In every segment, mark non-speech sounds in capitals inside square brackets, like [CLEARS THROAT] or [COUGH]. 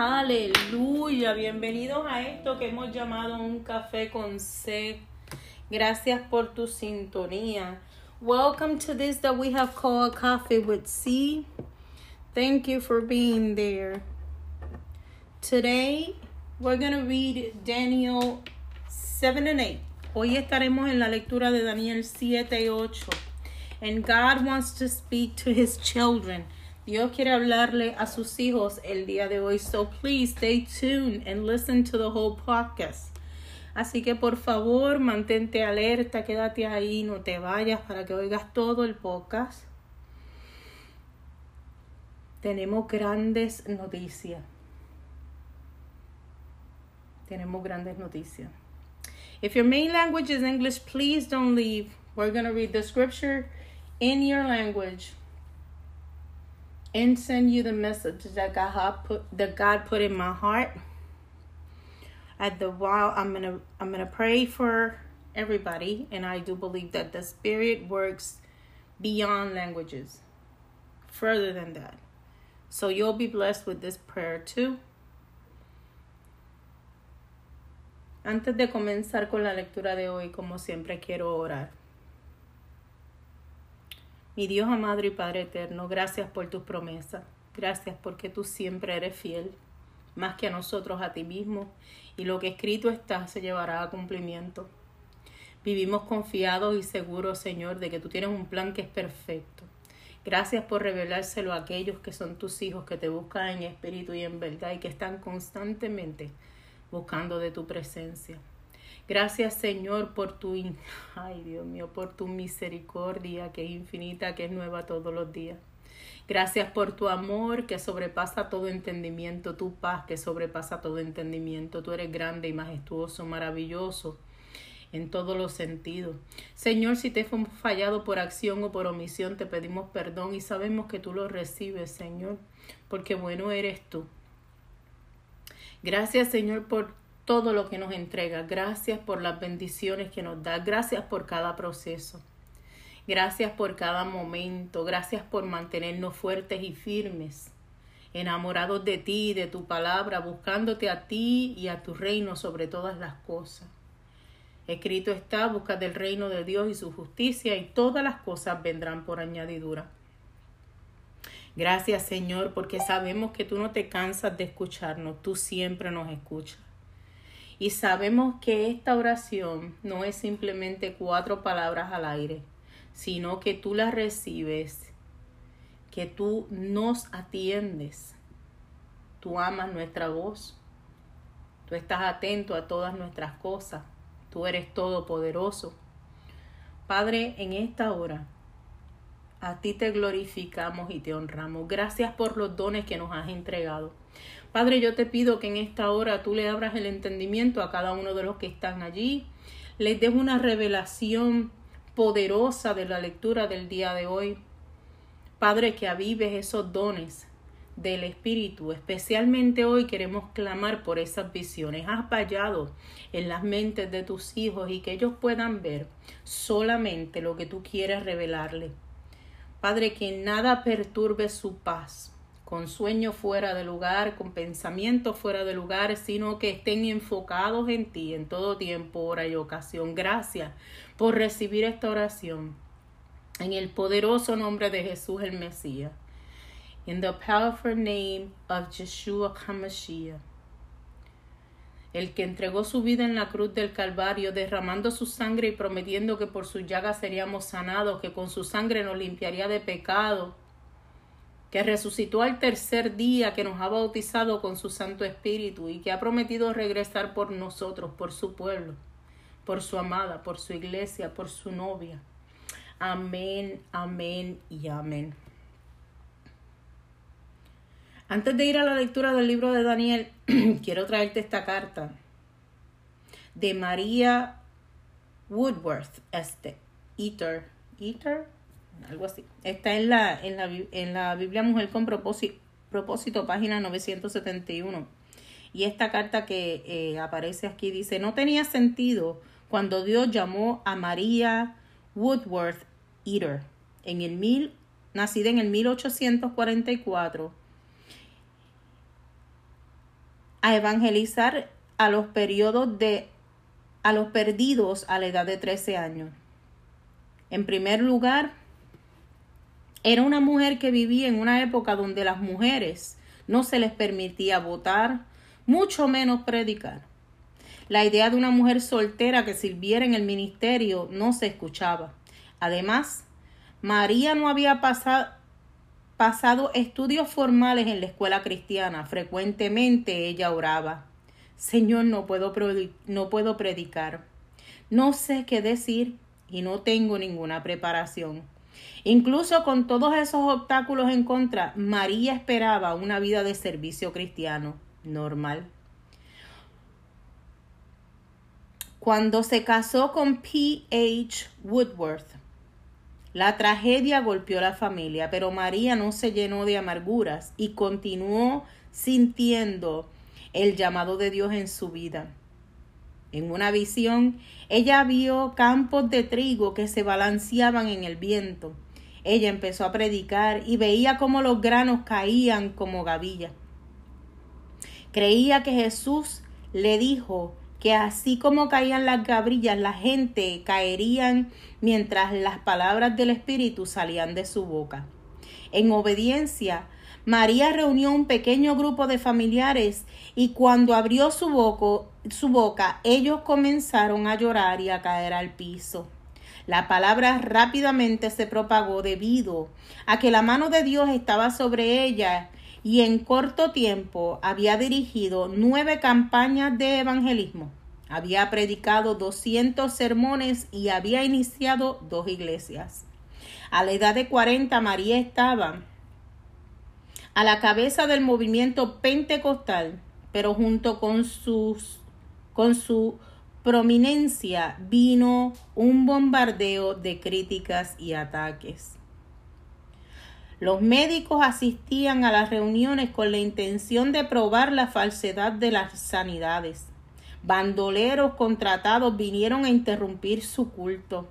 Aleluya. Bienvenidos a esto que hemos llamado un café con C. Gracias por tu sintonía. Welcome to this that we have called Coffee with C. Thank you for being there. Today we're going to read Daniel 7 and 8. Hoy estaremos en la lectura de Daniel 7 y 8. And God wants to speak to his children. Dios quiere hablarle a sus hijos el día de hoy. So please stay tuned and listen to the whole podcast. Así que por favor, mantente alerta, quédate ahí, no te vayas para que oigas todo el podcast. Tenemos grandes noticias. Tenemos grandes noticias. If your main language is English, please don't leave. We're going to read the scripture in your language and send you the message that God put that God put in my heart. At the while I'm gonna I'm gonna pray for everybody and I do believe that the spirit works beyond languages. Further than that. So you'll be blessed with this prayer too. Antes de comenzar con la lectura de hoy, como siempre quiero orar. Mi Dios amado y Padre eterno, gracias por tus promesas. Gracias porque tú siempre eres fiel, más que a nosotros, a ti mismo, y lo que escrito está se llevará a cumplimiento. Vivimos confiados y seguros, Señor, de que tú tienes un plan que es perfecto. Gracias por revelárselo a aquellos que son tus hijos, que te buscan en espíritu y en verdad y que están constantemente buscando de tu presencia. Gracias Señor por tu, ay Dios mío, por tu misericordia que es infinita, que es nueva todos los días. Gracias por tu amor que sobrepasa todo entendimiento, tu paz que sobrepasa todo entendimiento. Tú eres grande y majestuoso, maravilloso en todos los sentidos. Señor, si te hemos fallado por acción o por omisión, te pedimos perdón y sabemos que tú lo recibes, Señor, porque bueno eres tú. Gracias, Señor, por todo lo que nos entrega. Gracias por las bendiciones que nos da. Gracias por cada proceso. Gracias por cada momento. Gracias por mantenernos fuertes y firmes, enamorados de ti de tu palabra, buscándote a ti y a tu reino sobre todas las cosas. Escrito está, busca del reino de Dios y su justicia y todas las cosas vendrán por añadidura. Gracias Señor, porque sabemos que tú no te cansas de escucharnos, tú siempre nos escuchas. Y sabemos que esta oración no es simplemente cuatro palabras al aire, sino que tú la recibes, que tú nos atiendes, tú amas nuestra voz, tú estás atento a todas nuestras cosas, tú eres todopoderoso. Padre, en esta hora, a ti te glorificamos y te honramos. Gracias por los dones que nos has entregado. Padre, yo te pido que en esta hora tú le abras el entendimiento a cada uno de los que están allí, les des una revelación poderosa de la lectura del día de hoy. Padre, que avives esos dones del Espíritu. Especialmente hoy queremos clamar por esas visiones. Has fallado en las mentes de tus hijos y que ellos puedan ver solamente lo que tú quieres revelarle. Padre, que nada perturbe su paz con sueños fuera de lugar, con pensamientos fuera de lugar, sino que estén enfocados en ti en todo tiempo, hora y ocasión. Gracias por recibir esta oración. En el poderoso nombre de Jesús el Mesías. In the powerful name of Yeshua HaMashiach. El que entregó su vida en la cruz del Calvario, derramando su sangre y prometiendo que por su llaga seríamos sanados, que con su sangre nos limpiaría de pecado que resucitó al tercer día, que nos ha bautizado con su Santo Espíritu y que ha prometido regresar por nosotros, por su pueblo, por su amada, por su iglesia, por su novia. Amén, amén y amén. Antes de ir a la lectura del libro de Daniel, [CLEARS THROAT] quiero traerte esta carta de María Woodworth, este, Eater, Eater, algo así. Está en la, en la, en la Biblia Mujer con propósito, propósito, página 971. Y esta carta que eh, aparece aquí dice, no tenía sentido cuando Dios llamó a María Woodworth Eater, en el mil, nacida en el 1844, a evangelizar a los periodos de a los perdidos a la edad de 13 años. En primer lugar, era una mujer que vivía en una época donde las mujeres no se les permitía votar, mucho menos predicar. La idea de una mujer soltera que sirviera en el ministerio no se escuchaba. Además, María no había pasado, pasado estudios formales en la escuela cristiana. Frecuentemente ella oraba. Señor, no puedo, no puedo predicar. No sé qué decir y no tengo ninguna preparación. Incluso con todos esos obstáculos en contra, María esperaba una vida de servicio cristiano normal. Cuando se casó con P. H. Woodworth, la tragedia golpeó a la familia, pero María no se llenó de amarguras y continuó sintiendo el llamado de Dios en su vida. En una visión, ella vio campos de trigo que se balanceaban en el viento. Ella empezó a predicar y veía cómo los granos caían como gavillas. Creía que Jesús le dijo que así como caían las gabrillas, la gente caerían mientras las palabras del Espíritu salían de su boca. En obediencia, María reunió un pequeño grupo de familiares y cuando abrió su, su boca, ellos comenzaron a llorar y a caer al piso. La palabra rápidamente se propagó debido a que la mano de Dios estaba sobre ella y en corto tiempo había dirigido nueve campañas de evangelismo. Había predicado 200 sermones y había iniciado dos iglesias. A la edad de 40 María estaba a la cabeza del movimiento pentecostal, pero junto con, sus, con su prominencia vino un bombardeo de críticas y ataques. Los médicos asistían a las reuniones con la intención de probar la falsedad de las sanidades. Bandoleros contratados vinieron a interrumpir su culto.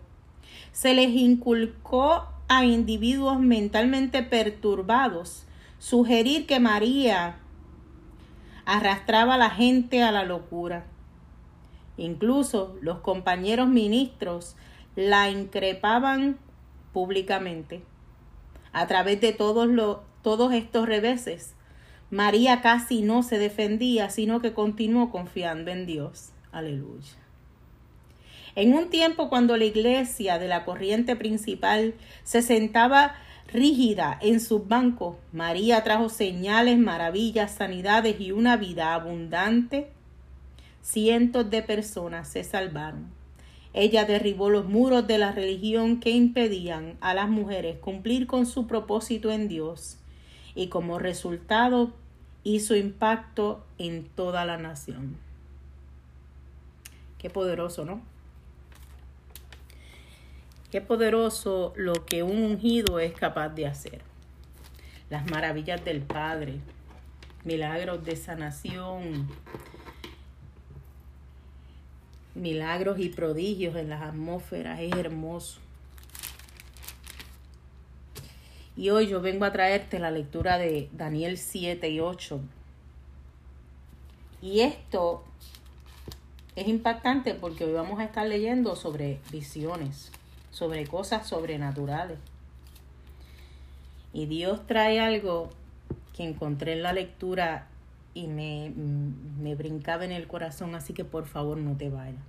Se les inculcó a individuos mentalmente perturbados sugerir que María arrastraba a la gente a la locura. Incluso los compañeros ministros la increpaban públicamente. A través de todos, todos estos reveses, María casi no se defendía, sino que continuó confiando en Dios. Aleluya. En un tiempo cuando la iglesia de la corriente principal se sentaba rígida en sus bancos, María trajo señales, maravillas, sanidades y una vida abundante. Cientos de personas se salvaron. Ella derribó los muros de la religión que impedían a las mujeres cumplir con su propósito en Dios y como resultado hizo impacto en toda la nación. Qué poderoso, ¿no? Qué poderoso lo que un ungido es capaz de hacer. Las maravillas del Padre, milagros de sanación, milagros y prodigios en las atmósferas, es hermoso. Y hoy yo vengo a traerte la lectura de Daniel 7 y 8. Y esto es impactante porque hoy vamos a estar leyendo sobre visiones sobre cosas sobrenaturales. Y Dios trae algo que encontré en la lectura y me, me brincaba en el corazón, así que por favor no te vayas.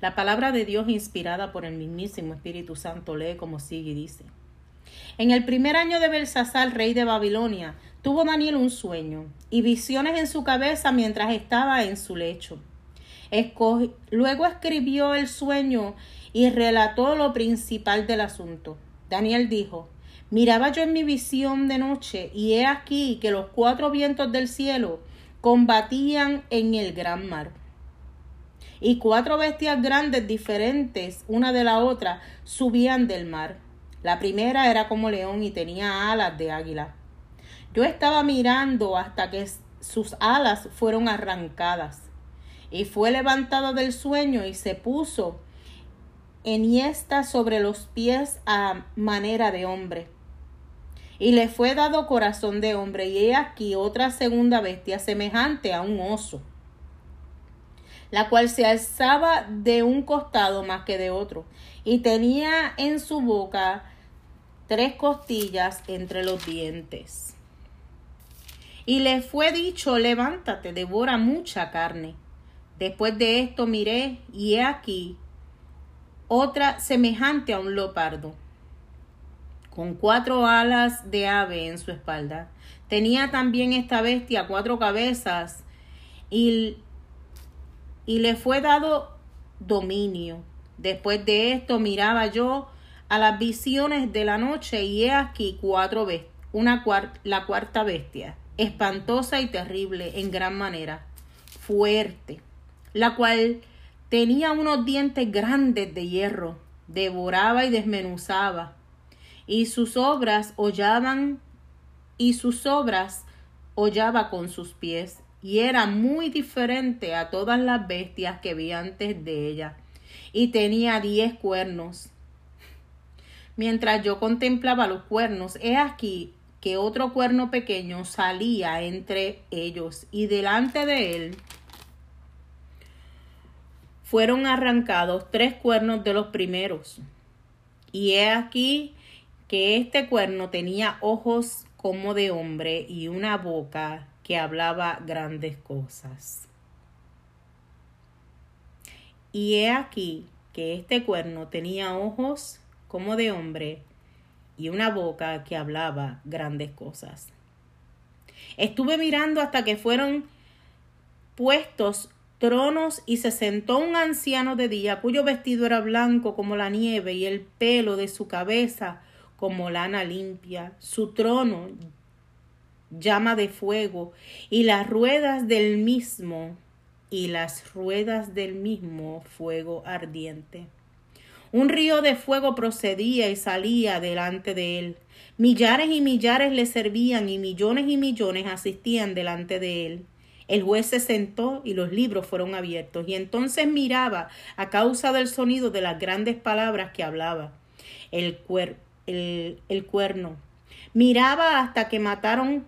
La palabra de Dios inspirada por el mismísimo Espíritu Santo lee como sigue y dice. En el primer año de Belsasar, rey de Babilonia, tuvo Daniel un sueño y visiones en su cabeza mientras estaba en su lecho. luego escribió el sueño y relató lo principal del asunto. Daniel dijo, Miraba yo en mi visión de noche, y he aquí que los cuatro vientos del cielo combatían en el gran mar. Y cuatro bestias grandes diferentes una de la otra subían del mar. La primera era como león y tenía alas de águila. Yo estaba mirando hasta que sus alas fueron arrancadas. Y fue levantada del sueño y se puso enhiesta sobre los pies a manera de hombre. Y le fue dado corazón de hombre, y he aquí otra segunda bestia semejante a un oso, la cual se alzaba de un costado más que de otro, y tenía en su boca tres costillas entre los dientes. Y le fue dicho, levántate, devora mucha carne. Después de esto miré, y he aquí otra semejante a un leopardo, con cuatro alas de ave en su espalda. Tenía también esta bestia cuatro cabezas, y, y le fue dado dominio. Después de esto miraba yo a las visiones de la noche, y he aquí cuatro una la cuarta bestia espantosa y terrible en gran manera, fuerte, la cual tenía unos dientes grandes de hierro, devoraba y desmenuzaba, y sus obras hollaban, y sus obras hollaba con sus pies, y era muy diferente a todas las bestias que vi antes de ella, y tenía diez cuernos. Mientras yo contemplaba los cuernos, he aquí que otro cuerno pequeño salía entre ellos y delante de él fueron arrancados tres cuernos de los primeros. Y he aquí que este cuerno tenía ojos como de hombre y una boca que hablaba grandes cosas. Y he aquí que este cuerno tenía ojos como de hombre y una boca que hablaba grandes cosas. Estuve mirando hasta que fueron puestos tronos y se sentó un anciano de día cuyo vestido era blanco como la nieve y el pelo de su cabeza como lana limpia. Su trono llama de fuego y las ruedas del mismo y las ruedas del mismo fuego ardiente. Un río de fuego procedía y salía delante de él. Millares y millares le servían y millones y millones asistían delante de él. El juez se sentó y los libros fueron abiertos, y entonces miraba a causa del sonido de las grandes palabras que hablaba. El, el, el cuerno. Miraba hasta que mataron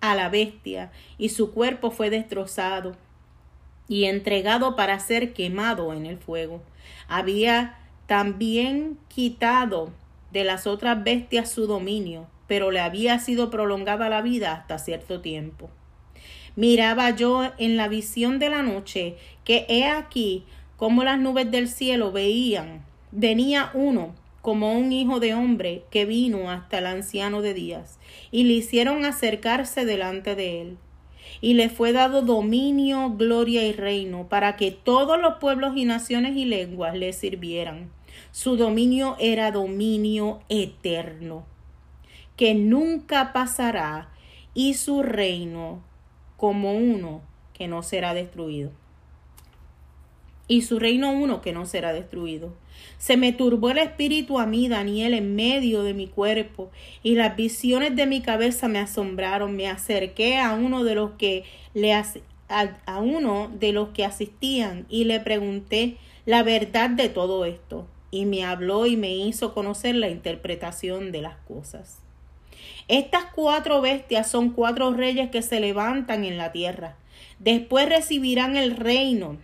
a la bestia, y su cuerpo fue destrozado y entregado para ser quemado en el fuego había también quitado de las otras bestias su dominio, pero le había sido prolongada la vida hasta cierto tiempo. Miraba yo en la visión de la noche que he aquí como las nubes del cielo veían, venía uno como un hijo de hombre que vino hasta el anciano de días, y le hicieron acercarse delante de él y le fue dado dominio, gloria y reino, para que todos los pueblos y naciones y lenguas le sirvieran. Su dominio era dominio eterno, que nunca pasará, y su reino como uno que no será destruido y su reino uno que no será destruido. Se me turbó el espíritu a mí, Daniel, en medio de mi cuerpo, y las visiones de mi cabeza me asombraron. Me acerqué a uno de los que le a, a uno de los que asistían y le pregunté la verdad de todo esto, y me habló y me hizo conocer la interpretación de las cosas. Estas cuatro bestias son cuatro reyes que se levantan en la tierra. Después recibirán el reino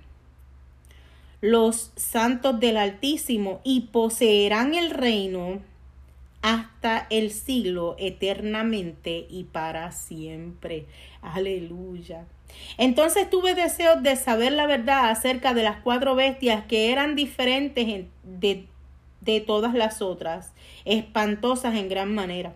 los santos del Altísimo y poseerán el reino hasta el siglo eternamente y para siempre. Aleluya. Entonces tuve deseos de saber la verdad acerca de las cuatro bestias que eran diferentes de, de todas las otras, espantosas en gran manera.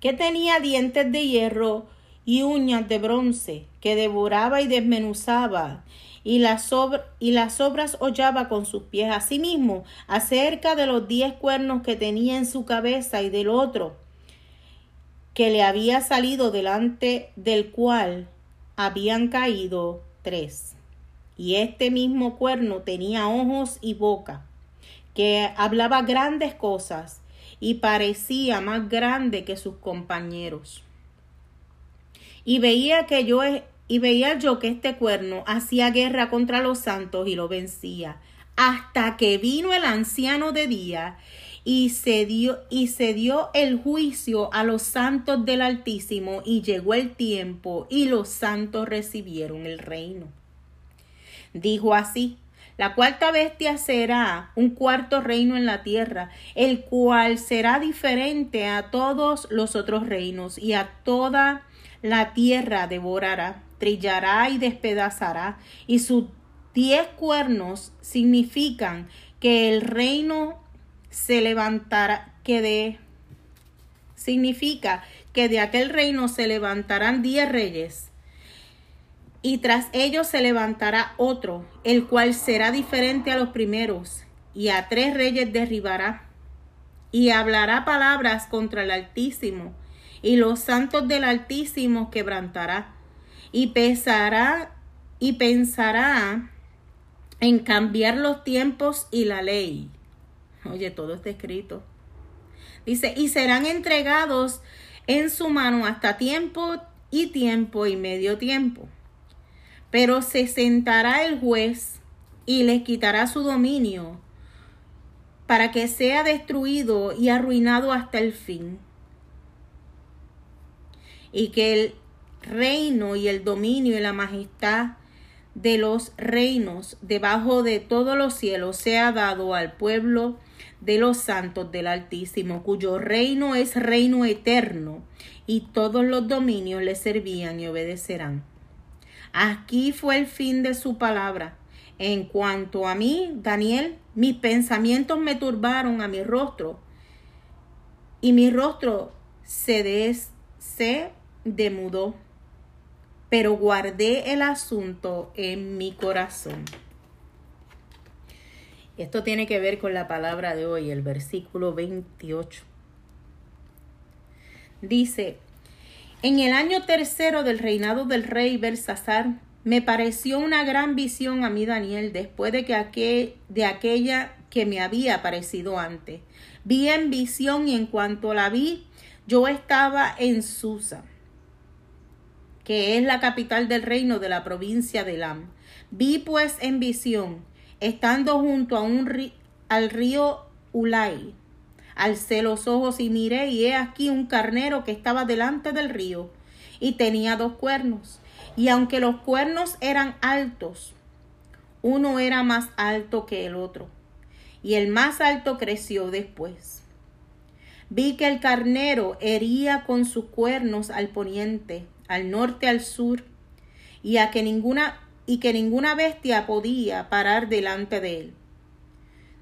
Que tenía dientes de hierro y uñas de bronce, que devoraba y desmenuzaba, y las, y las obras hollaba con sus pies. Asimismo, acerca de los diez cuernos que tenía en su cabeza y del otro que le había salido delante del cual habían caído tres. Y este mismo cuerno tenía ojos y boca, que hablaba grandes cosas y parecía más grande que sus compañeros. Y veía que yo y veía yo que este cuerno hacía guerra contra los santos y lo vencía, hasta que vino el anciano de día y se dio y se dio el juicio a los santos del Altísimo y llegó el tiempo y los santos recibieron el reino. Dijo así: la cuarta bestia será un cuarto reino en la tierra, el cual será diferente a todos los otros reinos y a toda la tierra devorará, trillará y despedazará, y sus diez cuernos significan que el reino se levantará, que de significa que de aquel reino se levantarán diez reyes y tras ellos se levantará otro, el cual será diferente a los primeros, y a tres reyes derribará, y hablará palabras contra el Altísimo, y los santos del Altísimo quebrantará, y pesará y pensará en cambiar los tiempos y la ley. Oye, todo está escrito. Dice, y serán entregados en su mano hasta tiempo y tiempo y medio tiempo pero se sentará el juez y les quitará su dominio para que sea destruido y arruinado hasta el fin. Y que el reino y el dominio y la majestad de los reinos debajo de todos los cielos sea dado al pueblo de los santos del Altísimo, cuyo reino es reino eterno, y todos los dominios le servían y obedecerán. Aquí fue el fin de su palabra. En cuanto a mí, Daniel, mis pensamientos me turbaron a mi rostro y mi rostro se, des, se demudó, pero guardé el asunto en mi corazón. Esto tiene que ver con la palabra de hoy, el versículo 28. Dice, en el año tercero del reinado del rey Belsasar, me pareció una gran visión a mí Daniel después de, que aquella que me había parecido antes. Vi en visión y en cuanto la vi, yo estaba en Susa, que es la capital del reino de la provincia de Lam. Vi pues en visión, estando junto a un al río Ulay, Alcé los ojos y miré, y he aquí un carnero que estaba delante del río, y tenía dos cuernos. Y aunque los cuernos eran altos, uno era más alto que el otro, y el más alto creció después. Vi que el carnero hería con sus cuernos al poniente, al norte, al sur, y a que ninguna y que ninguna bestia podía parar delante de él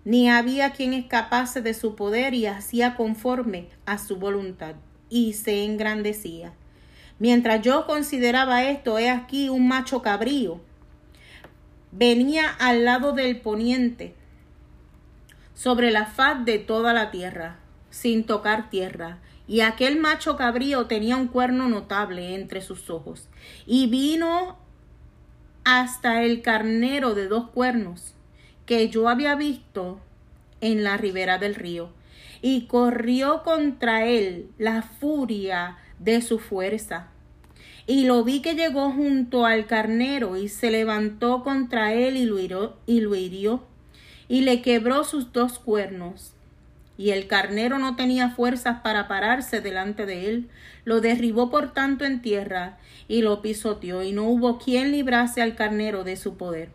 ni había quien escapase de su poder y hacía conforme a su voluntad, y se engrandecía. Mientras yo consideraba esto, he aquí un macho cabrío. Venía al lado del poniente, sobre la faz de toda la tierra, sin tocar tierra, y aquel macho cabrío tenía un cuerno notable entre sus ojos, y vino hasta el carnero de dos cuernos, que yo había visto en la ribera del río, y corrió contra él la furia de su fuerza. Y lo vi que llegó junto al carnero y se levantó contra él y lo hirió, y, lo hirió, y le quebró sus dos cuernos. Y el carnero no tenía fuerzas para pararse delante de él, lo derribó por tanto en tierra y lo pisoteó, y no hubo quien librase al carnero de su poder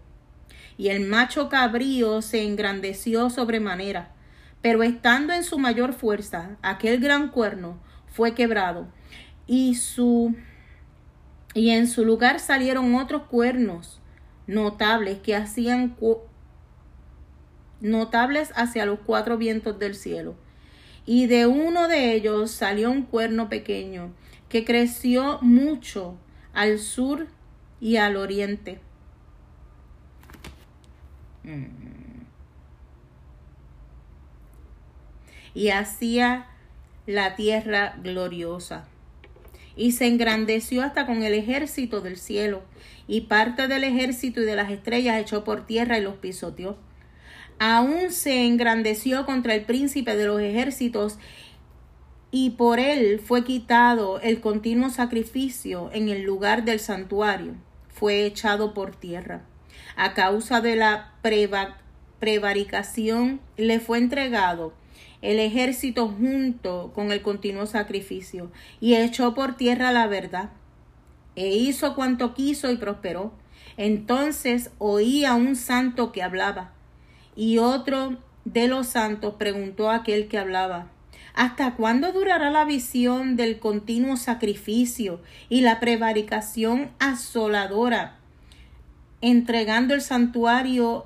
y el macho cabrío se engrandeció sobremanera. Pero estando en su mayor fuerza, aquel gran cuerno fue quebrado, y su y en su lugar salieron otros cuernos notables que hacían notables hacia los cuatro vientos del cielo. Y de uno de ellos salió un cuerno pequeño que creció mucho al sur y al oriente y hacía la tierra gloriosa. Y se engrandeció hasta con el ejército del cielo, y parte del ejército y de las estrellas echó por tierra y los pisoteó. Aún se engrandeció contra el príncipe de los ejércitos, y por él fue quitado el continuo sacrificio en el lugar del santuario, fue echado por tierra. A causa de la prevaricación le fue entregado el ejército junto con el continuo sacrificio, y echó por tierra la verdad, e hizo cuanto quiso y prosperó. Entonces oí a un santo que hablaba, y otro de los santos preguntó a aquel que hablaba, ¿Hasta cuándo durará la visión del continuo sacrificio y la prevaricación asoladora, entregando el santuario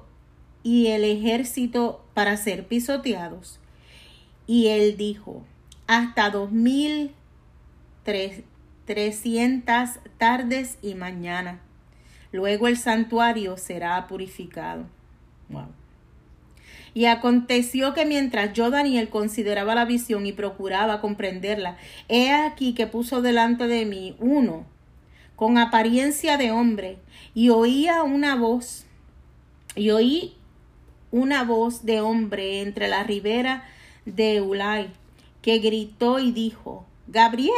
y el ejército para ser pisoteados? Y él dijo, hasta dos mil trescientas tardes y mañana. Luego el santuario será purificado. Y aconteció que mientras yo, Daniel, consideraba la visión y procuraba comprenderla, he aquí que puso delante de mí uno, con apariencia de hombre, y oía una voz, y oí una voz de hombre entre la ribera de Ulay, que gritó y dijo, Gabriel,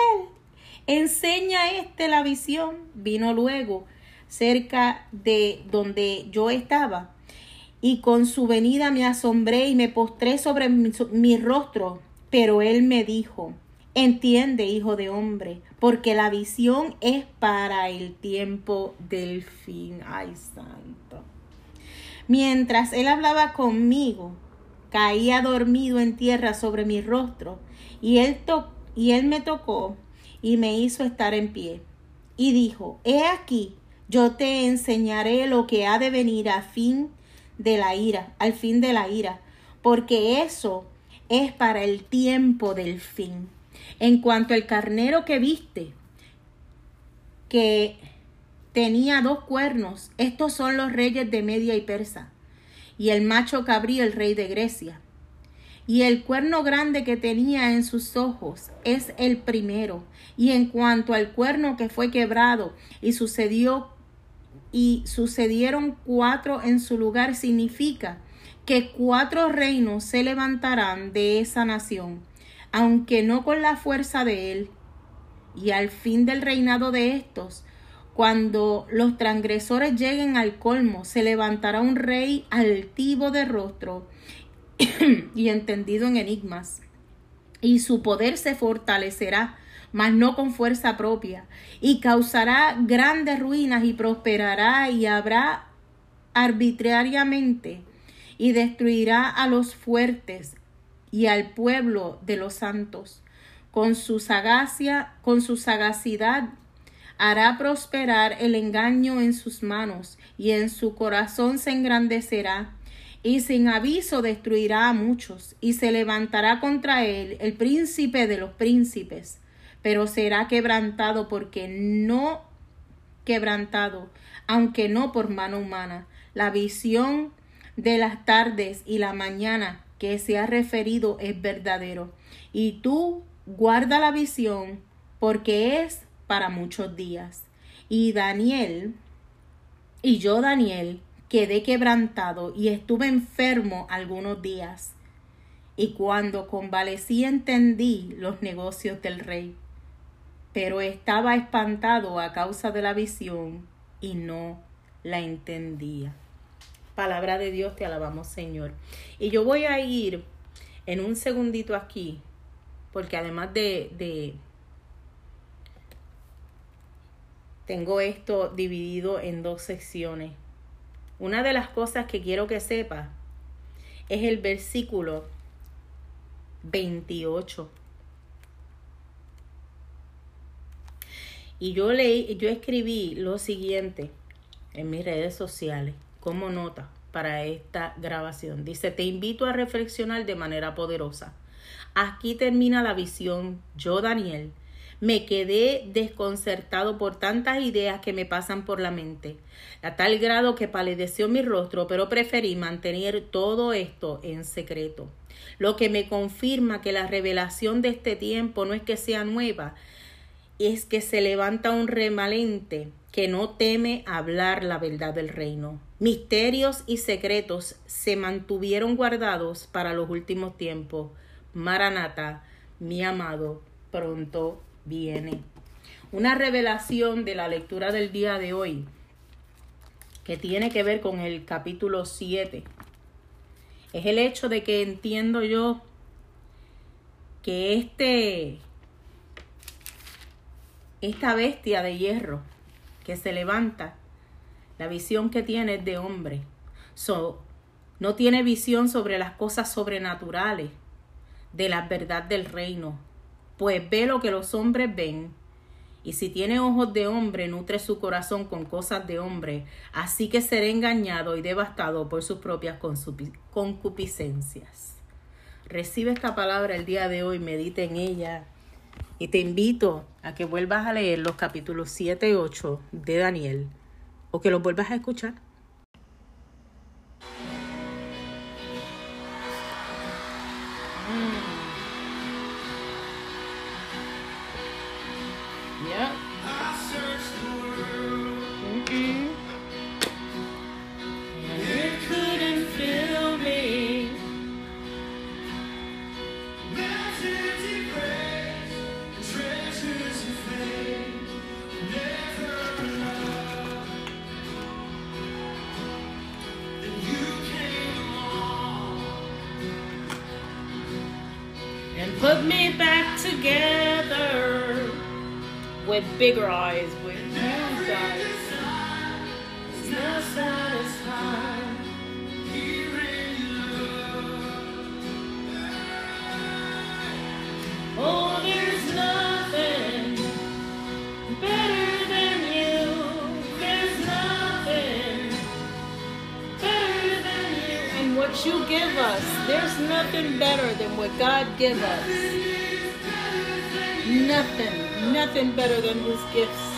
enseña este la visión. Vino luego cerca de donde yo estaba y con su venida me asombré y me postré sobre mi, rostro. Pero él me dijo, entiende, hijo de hombre, porque la visión es para el tiempo del fin. Ay, santo. Mientras él hablaba conmigo, caía dormido en tierra sobre mi rostro, y él, y él me tocó y me hizo estar en pie. Y dijo, he aquí, yo te enseñaré lo que ha de venir a fin de la ira, al fin de la ira, porque eso es para el tiempo del fin. En cuanto al carnero que viste, que tenía dos cuernos, estos son los reyes de Media y Persa, y el macho cabrío el rey de Grecia. Y el cuerno grande que tenía en sus ojos es el primero. Y en cuanto al cuerno que fue quebrado y sucedió y sucedieron cuatro en su lugar significa que cuatro reinos se levantarán de esa nación, aunque no con la fuerza de él. Y al fin del reinado de estos, cuando los transgresores lleguen al colmo, se levantará un rey altivo de rostro [COUGHS] y entendido en enigmas, y su poder se fortalecerá mas no con fuerza propia, y causará grandes ruinas y prosperará y habrá arbitrariamente y destruirá a los fuertes y al pueblo de los santos. Con su sagacia, con su sagacidad hará prosperar el engaño en sus manos y en su corazón se engrandecerá y sin aviso destruirá a muchos y se levantará contra él el príncipe de los príncipes pero será quebrantado porque no quebrantado, aunque no por mano humana. La visión de las tardes y la mañana que se ha referido es verdadero. Y tú guarda la visión porque es para muchos días. Y Daniel, y yo Daniel, quedé quebrantado y estuve enfermo algunos días. Y cuando convalecí entendí los negocios del rey pero estaba espantado a causa de la visión y no la entendía. Palabra de Dios, te alabamos Señor. Y yo voy a ir en un segundito aquí, porque además de, de tengo esto dividido en dos secciones. Una de las cosas que quiero que sepa es el versículo 28 Y yo leí, yo escribí lo siguiente en mis redes sociales como nota para esta grabación. Dice, te invito a reflexionar de manera poderosa. Aquí termina la visión. Yo, Daniel, me quedé desconcertado por tantas ideas que me pasan por la mente, a tal grado que palideció mi rostro, pero preferí mantener todo esto en secreto. Lo que me confirma que la revelación de este tiempo no es que sea nueva, es que se levanta un remalente que no teme hablar la verdad del reino. Misterios y secretos se mantuvieron guardados para los últimos tiempos. Maranata, mi amado, pronto viene. Una revelación de la lectura del día de hoy que tiene que ver con el capítulo 7. Es el hecho de que entiendo yo que este, esta bestia de hierro que se levanta, la visión que tiene es de hombre. So, no tiene visión sobre las cosas sobrenaturales, de la verdad del reino, pues ve lo que los hombres ven. Y si tiene ojos de hombre, nutre su corazón con cosas de hombre, así que será engañado y devastado por sus propias concupiscencias. Recibe esta palabra el día de hoy, medita en ella y te invito a que vuelvas a leer los capítulos 7 y 8 de Daniel o que los vuelvas a escuchar. with bigger eyes, with oh, there's nothing better. you give us. There's nothing better than what God give us. Nothing, better than His gifts.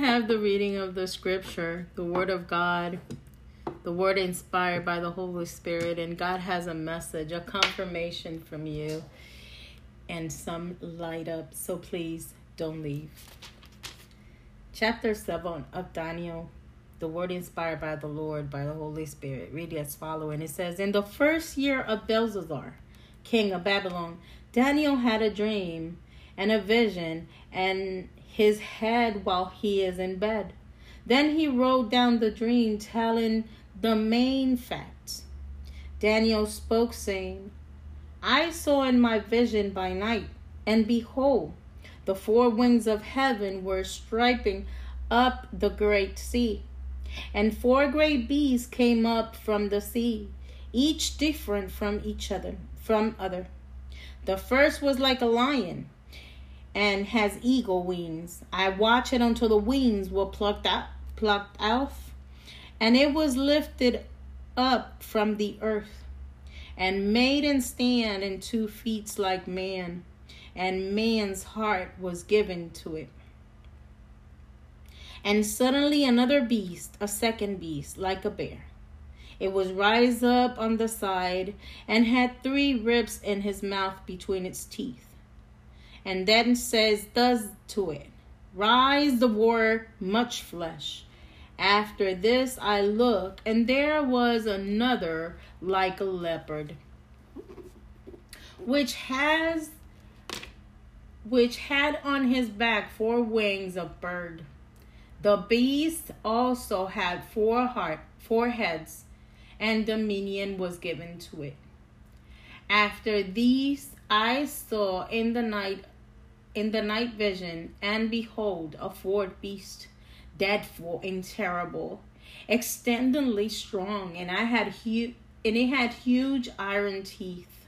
Have the reading of the scripture, the word of God, the word inspired by the Holy Spirit, and God has a message, a confirmation from you, and some light up. So please don't leave. Chapter 7 of Daniel, the word inspired by the Lord, by the Holy Spirit. Read as following. It says, In the first year of Belshazzar, king of Babylon, Daniel had a dream and a vision, and his head while he is in bed. Then he wrote down the dream, telling the main facts. Daniel spoke, saying, I saw in my vision by night, and behold, the four winds of heaven were striping up the great sea. And four great beasts came up from the sea, each different from each other, from other. The first was like a lion and has eagle wings. I watched it until the wings were plucked out, plucked off, and it was lifted up from the earth, and made and stand in two feet like man, and man's heart was given to it. And suddenly another beast, a second beast, like a bear. It was rise up on the side and had three ribs in his mouth between its teeth and then says thus to it. Rise the war much flesh. After this i looked and there was another like a leopard which has which had on his back four wings of bird. The beast also had four heart four heads and dominion was given to it. After these i saw in the night in the night vision, and behold, a fourth beast, dreadful and terrible, extendingly strong, and I had hu- and it had huge iron teeth,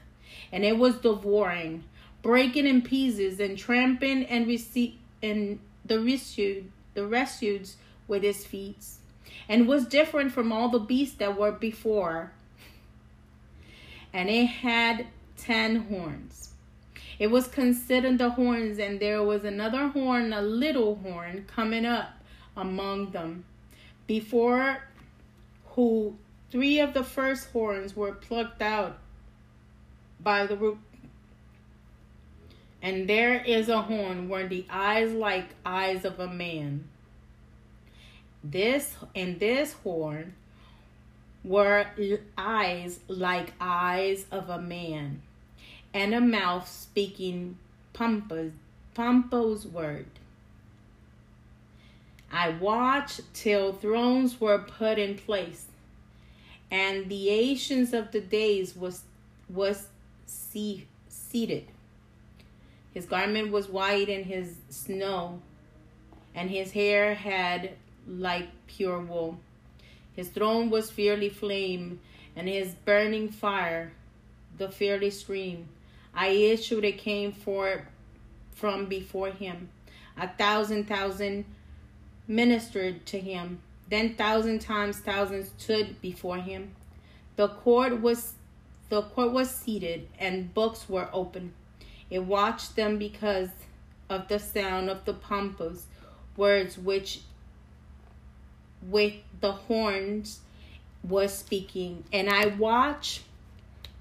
and it was devouring, breaking in pieces, and tramping and rece- and the rescued the rescued with his feet, and was different from all the beasts that were before. And it had ten horns it was considered the horns, and there was another horn, a little horn, coming up among them, before who three of the first horns were plucked out by the root. And there is a horn where the eyes like eyes of a man. This and this horn were eyes like eyes of a man and a mouth speaking pompous, pompous word. I watched till thrones were put in place, and the ancients of the days was was see, seated. His garment was white and his snow, and his hair had like pure wool. His throne was fiercely flame, and his burning fire, the fiery stream. I issued a came for from before him. A thousand thousand ministered to him. Then thousand times thousands stood before him. The court was the court was seated and books were open. It watched them because of the sound of the pompous words which with the horns was speaking. And I watched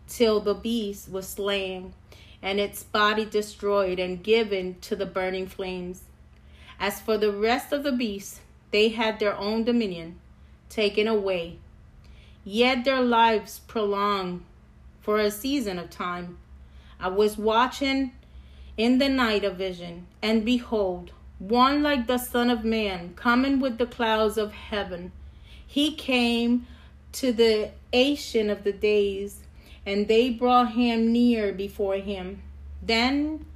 till the beast was slain and its body destroyed and given to the burning flames. As for the rest of the beasts, they had their own dominion taken away, yet their lives prolonged for a season of time. I was watching in the night of vision, and behold, one like the Son of Man coming with the clouds of heaven. He came to the ancient of the days and they brought him near before him. Then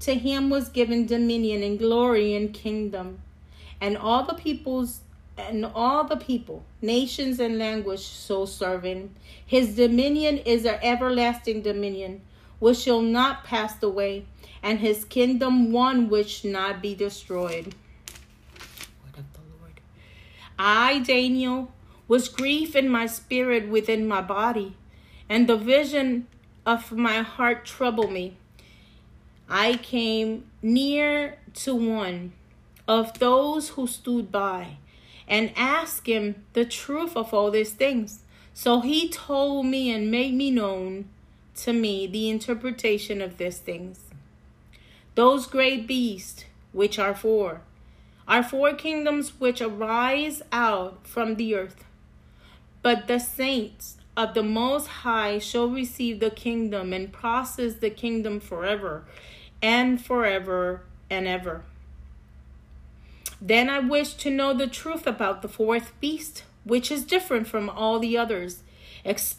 to him was given dominion and glory and kingdom, and all the peoples and all the people, nations and language so serving. His dominion is an everlasting dominion, which shall not pass away, and his kingdom one which not be destroyed. Word of the Lord. I, Daniel, was grief in my spirit within my body and the vision of my heart troubled me. I came near to one of those who stood by and asked him the truth of all these things. So he told me and made me known to me the interpretation of these things. Those great beasts, which are four, are four kingdoms which arise out from the earth. But the saints of the Most High shall receive the kingdom and possess the kingdom forever and forever and ever. Then I wish to know the truth about the fourth beast, which is different from all the others, ex-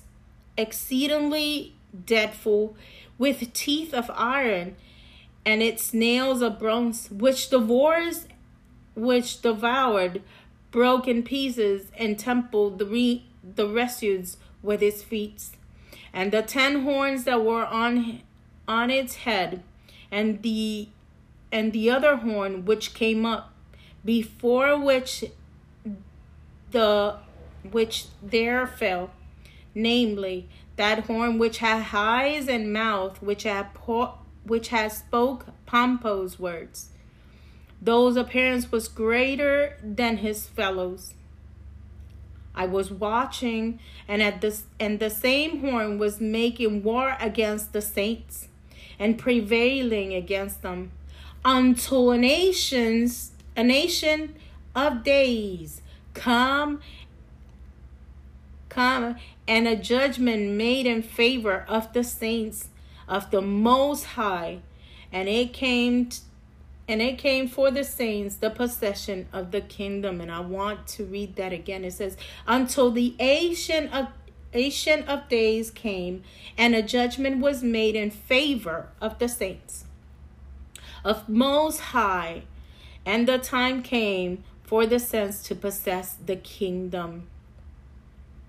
exceedingly dreadful, with teeth of iron and its nails of bronze, which devours, which devoured, broke in pieces, and templed the re- the residus with its feet, and the ten horns that were on on its head, and the and the other horn which came up, before which the which there fell, namely that horn which had eyes and mouth, which had po- which had spoke pompous words. Those appearance was greater than his fellows. I was watching, and at this and the same horn was making war against the saints, and prevailing against them, until a nations a nation of days come come and a judgment made in favor of the saints of the most high. And it came and it came for the saints the possession of the kingdom. And i want to read that again. It says until the ancient of ancient of days came and a judgment was made in favor of the saints of most high. And the time came for the saints to possess the kingdom.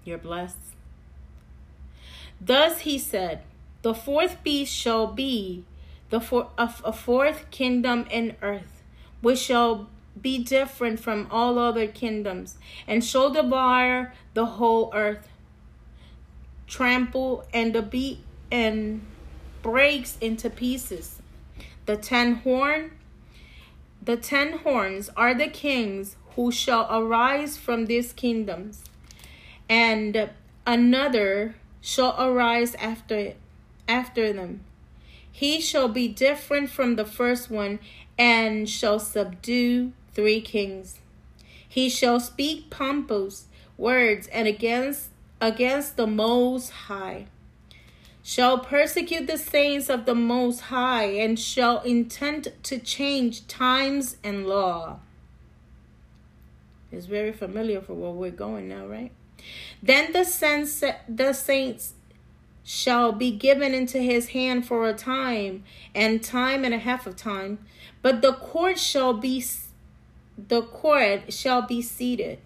You're blessed. Thus he said the fourth beast shall be the four, a, a fourth kingdom in earth, which shall be different from all other kingdoms, and shall devour the whole earth, trample and the beat and breaks into pieces. The ten horn, the ten horns are the kings who shall arise from these kingdoms, and another shall arise after it, after them. He shall be different from the first one, and shall subdue three kings. He shall speak pompous words and against against the most high. Shall persecute the saints of the most high, and shall intend to change times and law. It's very familiar for where we're going now, right? Then the saints, the saints shall be given into his hand for a time and time and a half of time. But the court shall be the court shall be seated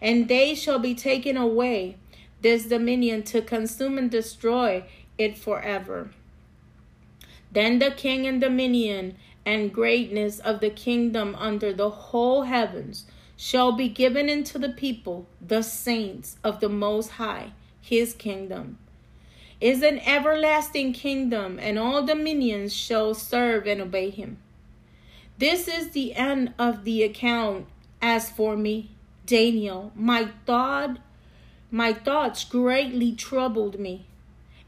and they shall be taken away. This dominion to consume and destroy it forever. Then the king and dominion and greatness of the kingdom under the whole heavens shall be given into the people the saints of the most high his kingdom is an everlasting kingdom, and all dominions shall serve and obey him. This is the end of the account. As for me, Daniel, my thought, my thoughts greatly troubled me,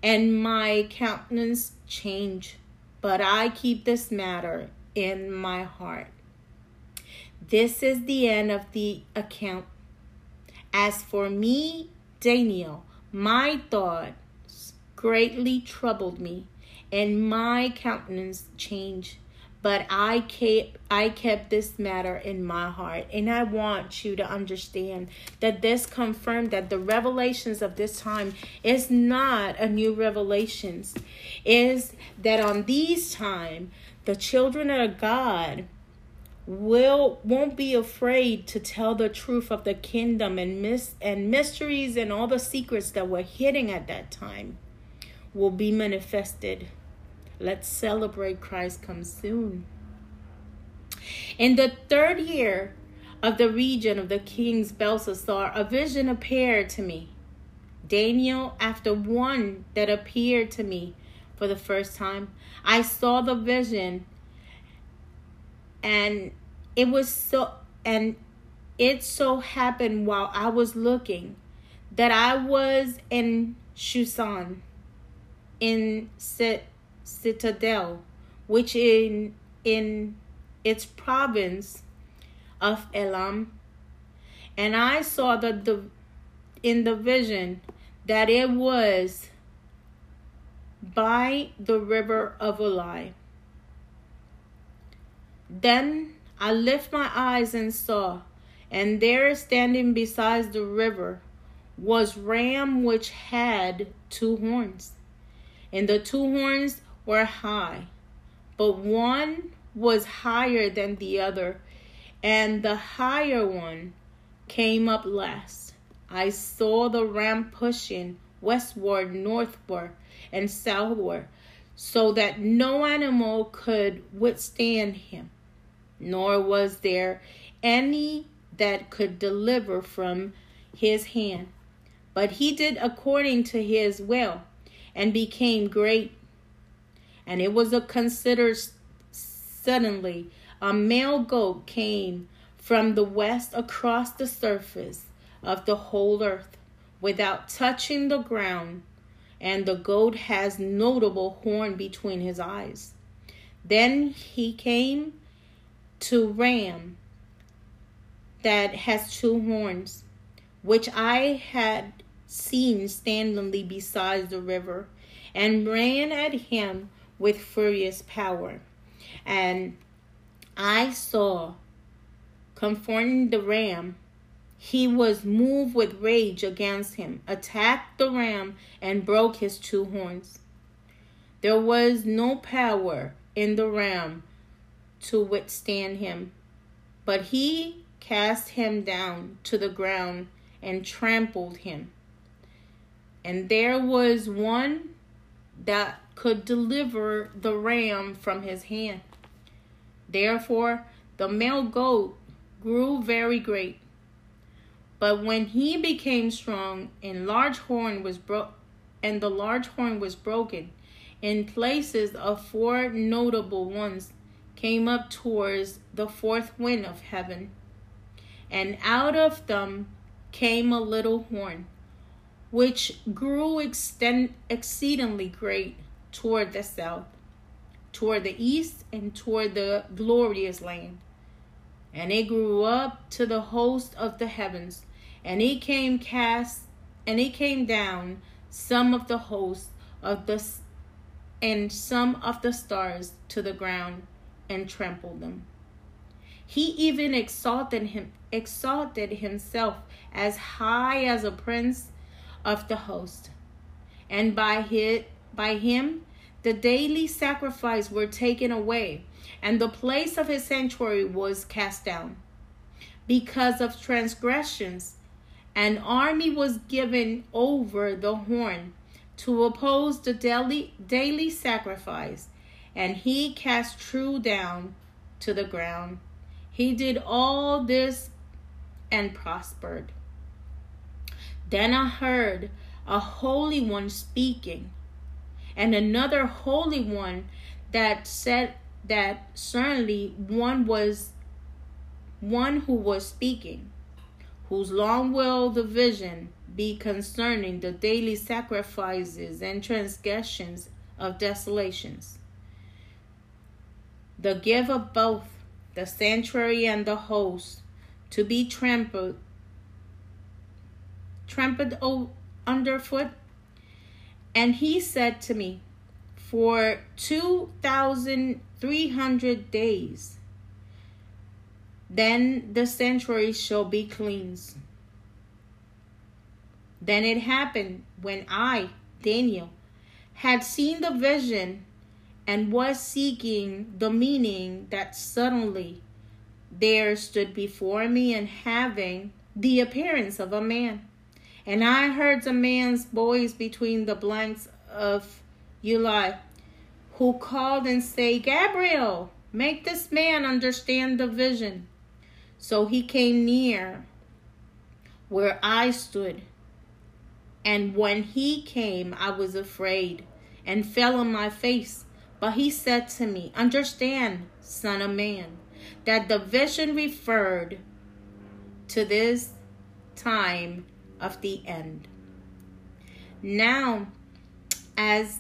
and my countenance changed. But I keep this matter in my heart. This is the end of the account. As for me, Daniel, my thought greatly troubled me, and my countenance changed. But I kept I kept this matter in my heart, and I want you to understand that this confirmed that the revelations of this time is not a new revelations, is that on these time the children of God will won't be afraid to tell the truth of the kingdom and mis- and mysteries and all the secrets that were hidden at that time will be manifested. Let's celebrate Christ come soon. In the third year of the region of the king's Belshazzar, a vision appeared to me. Daniel, after one that appeared to me for the first time, I saw the vision and it was so and it so happened while I was looking that I was in Shusan in Cit- Citadel, which in in its province of Elam, and I saw that the in the vision that it was by the river of Ulai. Then I lift my eyes and saw, and there standing beside the river was ram which had two horns. And the two horns were high, but one was higher than the other, and the higher one came up last. I saw the ram pushing westward, northward, and southward, so that no animal could withstand him, nor was there any that could deliver from his hand. But he did according to his will, and became great. And it was considered suddenly a male goat came from the west across the surface of the whole earth without touching the ground, and the goat has notable horn between his eyes. Then he came to ram that has two horns, which I had seen standing beside the river, and ran at him with furious power. And I saw, confronting the ram, he was moved with rage against him, attacked the ram, and broke his two horns. There was no power in the ram to withstand him, but he cast him down to the ground and trampled him. And there was one that could deliver the ram from his hand. Therefore, the male goat grew very great. But when he became strong, and large horn was bro- and the large horn was broken, in places of four notable ones came up towards the fourth wind of heaven, and out of them came a little horn, which grew extend- exceedingly great toward the south, toward the east, and toward the glorious land. And it grew up to the host of the heavens, and it came cast, and it came down some of the host of the and some of the stars to the ground and trampled them. He even exalted him exalted himself as high as a prince of the host. And by his, by him the daily sacrifice were taken away, and the place of his sanctuary was cast down. Because of transgressions, an army was given over the horn to oppose the daily, daily sacrifice, and he cast true down to the ground. He did all this and prospered. Then I heard a holy one speaking, and another holy one that said that certainly one was one who was speaking, whose long will the vision be concerning the daily sacrifices and transgressions of desolations. The of both the sanctuary and the host to be trampled trampled underfoot and he said to me for 2300 days then the sanctuary shall be cleansed then it happened when i daniel had seen the vision and was seeking the meaning that suddenly there stood before me and having the appearance of a man. And I heard a man's voice between the blanks of Uli, who called and said, Gabriel, make this man understand the vision. So he came near where I stood. And when he came, I was afraid and fell on my face. But he said to me, Understand, son of man, that the vision referred to this time of the end. Now, as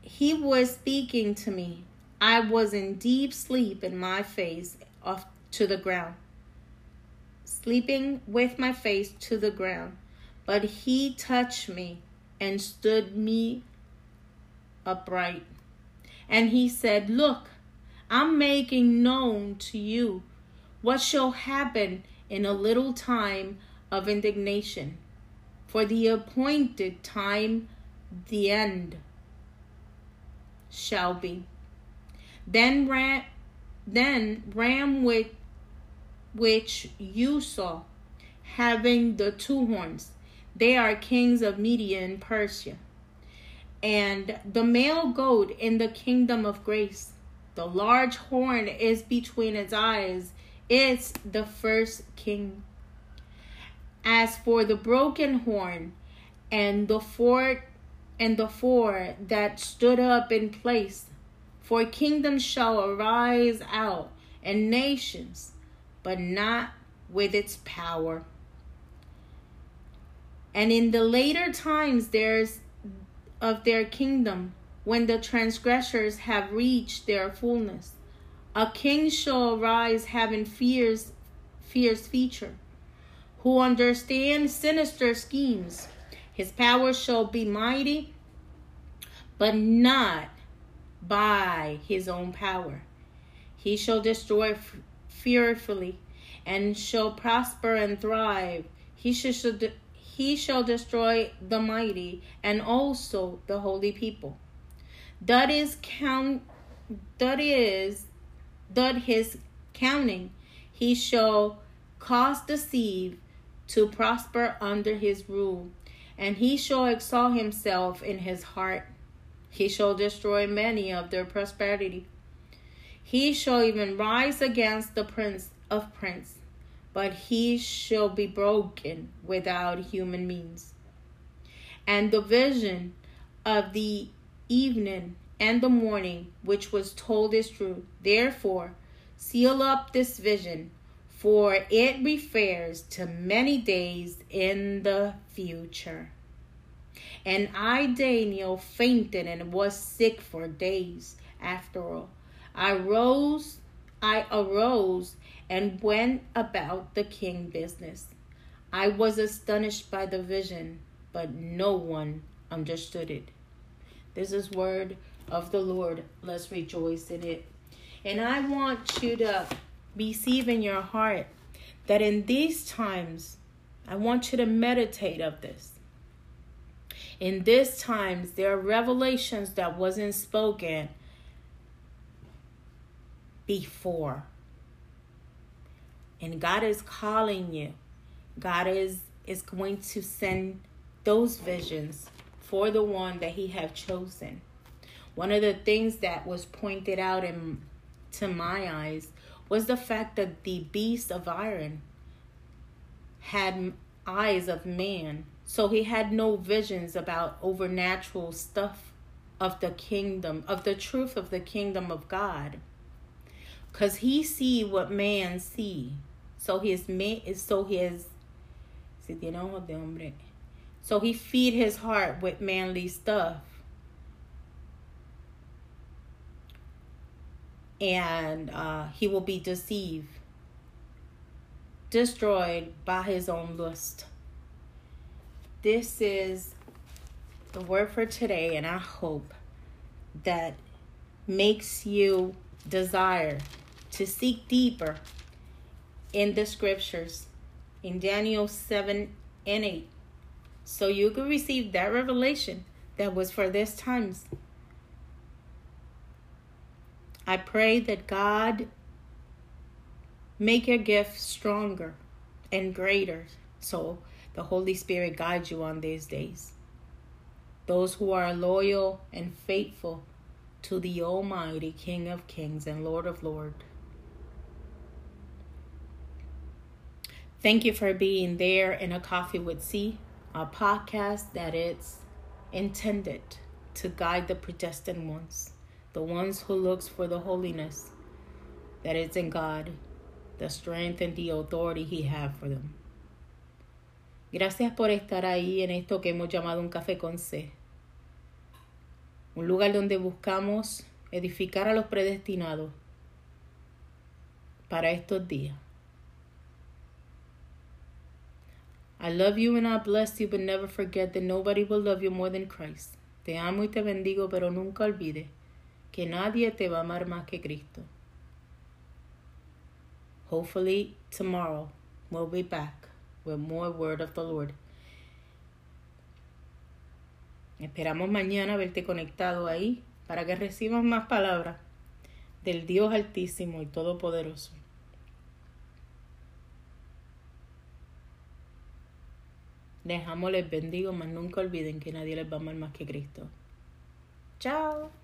he was speaking to me, I was in deep sleep in my face off to the ground, sleeping with my face to the ground. But he touched me and stood me upright. And he said, Look, I'm making known to you what shall happen in a little time of indignation. For the appointed time, the end shall be. Then ram, then ram with which you saw, having the two horns. They are kings of Media and Persia. And the male goat in the kingdom of grace, the large horn is between its eyes. It's the first king. As for the broken horn and the four and the four that stood up in place, for kingdoms shall arise out and nations, but not with its power. And in the later times there's of their kingdom, when the transgressors have reached their fullness, a king shall arise having fierce fierce feature, who understands sinister schemes. His power shall be mighty, but not by his own power. He shall destroy fearfully and shall prosper and thrive. He shall, he shall destroy the mighty and also the holy people. That is count that is that his counting he shall cause seed to prosper under his rule, and he shall exalt himself in his heart. He shall destroy many of their prosperity. He shall even rise against the prince of prince, but he shall be broken without human means. And the vision of the evening and the morning which was told is true. Therefore, seal up this vision, for it refers to many days in the future. And I, Daniel, fainted and was sick for days after all. I rose, I arose and went about the king business. I was astonished by the vision, but no one understood it. This is word of the Lord. Let's rejoice in it. And I want you to receive in your heart that in these times, I want you to meditate of this. In these times, there are revelations that wasn't spoken before. And God is calling you. God is is going to send those visions for the one that he have chosen. One of the things that was pointed out in to my eyes was the fact that the beast of iron had eyes of man. So he had no visions about overnatural stuff of the kingdom, of the truth of the kingdom of God. Cause he see what man see. So his man is so his. So he feed his heart with manly stuff. And uh, he will be deceived, destroyed by his own lust. This is the word for today, and I hope that makes you desire to seek deeper in the scriptures in Daniel 7 and 8 so you could receive that revelation that was for this times. I pray that God make your gift stronger and greater so the Holy Spirit guides you on these days. Those who are loyal and faithful to the Almighty King of Kings and Lord of Lords. Thank you for being there in a coffee with C, a podcast that it's intended to guide the predestined ones, the ones who looks for the holiness, that it's in God, the strength and the authority He has for them. Gracias por estar ahí en esto que hemos llamado un café con C. Un lugar donde buscamos edificar a los predestinados para estos días. I love you and I bless you, but never forget that nobody will love you more than Christ. Te amo y te bendigo, pero nunca olvides que nadie te va a amar más que Cristo. Hopefully tomorrow we'll be back with more word of the Lord. Esperamos mañana verte conectado ahí para que recibas más palabras del Dios Altísimo y Todopoderoso. Les les bendigo, mas nunca olviden que nadie les va a amar más que Cristo. Chao.